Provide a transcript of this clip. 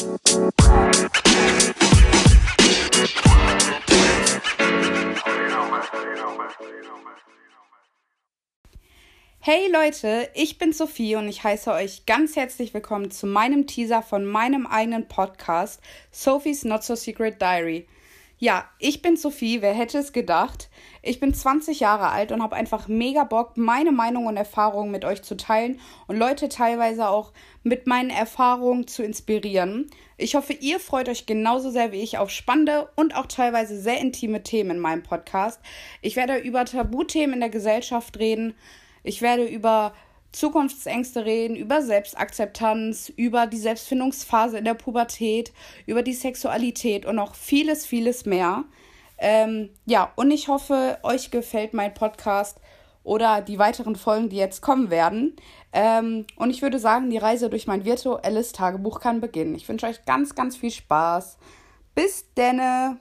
Hey Leute, ich bin Sophie und ich heiße euch ganz herzlich willkommen zu meinem Teaser von meinem eigenen Podcast Sophie's Not So Secret Diary. Ja, ich bin Sophie, wer hätte es gedacht? Ich bin 20 Jahre alt und habe einfach mega Bock, meine Meinung und Erfahrungen mit euch zu teilen und Leute teilweise auch mit meinen Erfahrungen zu inspirieren. Ich hoffe, ihr freut euch genauso sehr wie ich auf spannende und auch teilweise sehr intime Themen in meinem Podcast. Ich werde über Tabuthemen in der Gesellschaft reden, ich werde über Zukunftsängste reden, über Selbstakzeptanz, über die Selbstfindungsphase in der Pubertät, über die Sexualität und noch vieles, vieles mehr. Ähm, ja, und ich hoffe, euch gefällt mein Podcast oder die weiteren Folgen, die jetzt kommen werden. Ähm, und ich würde sagen, die Reise durch mein virtuelles Tagebuch kann beginnen. Ich wünsche euch ganz, ganz viel Spaß. Bis denne!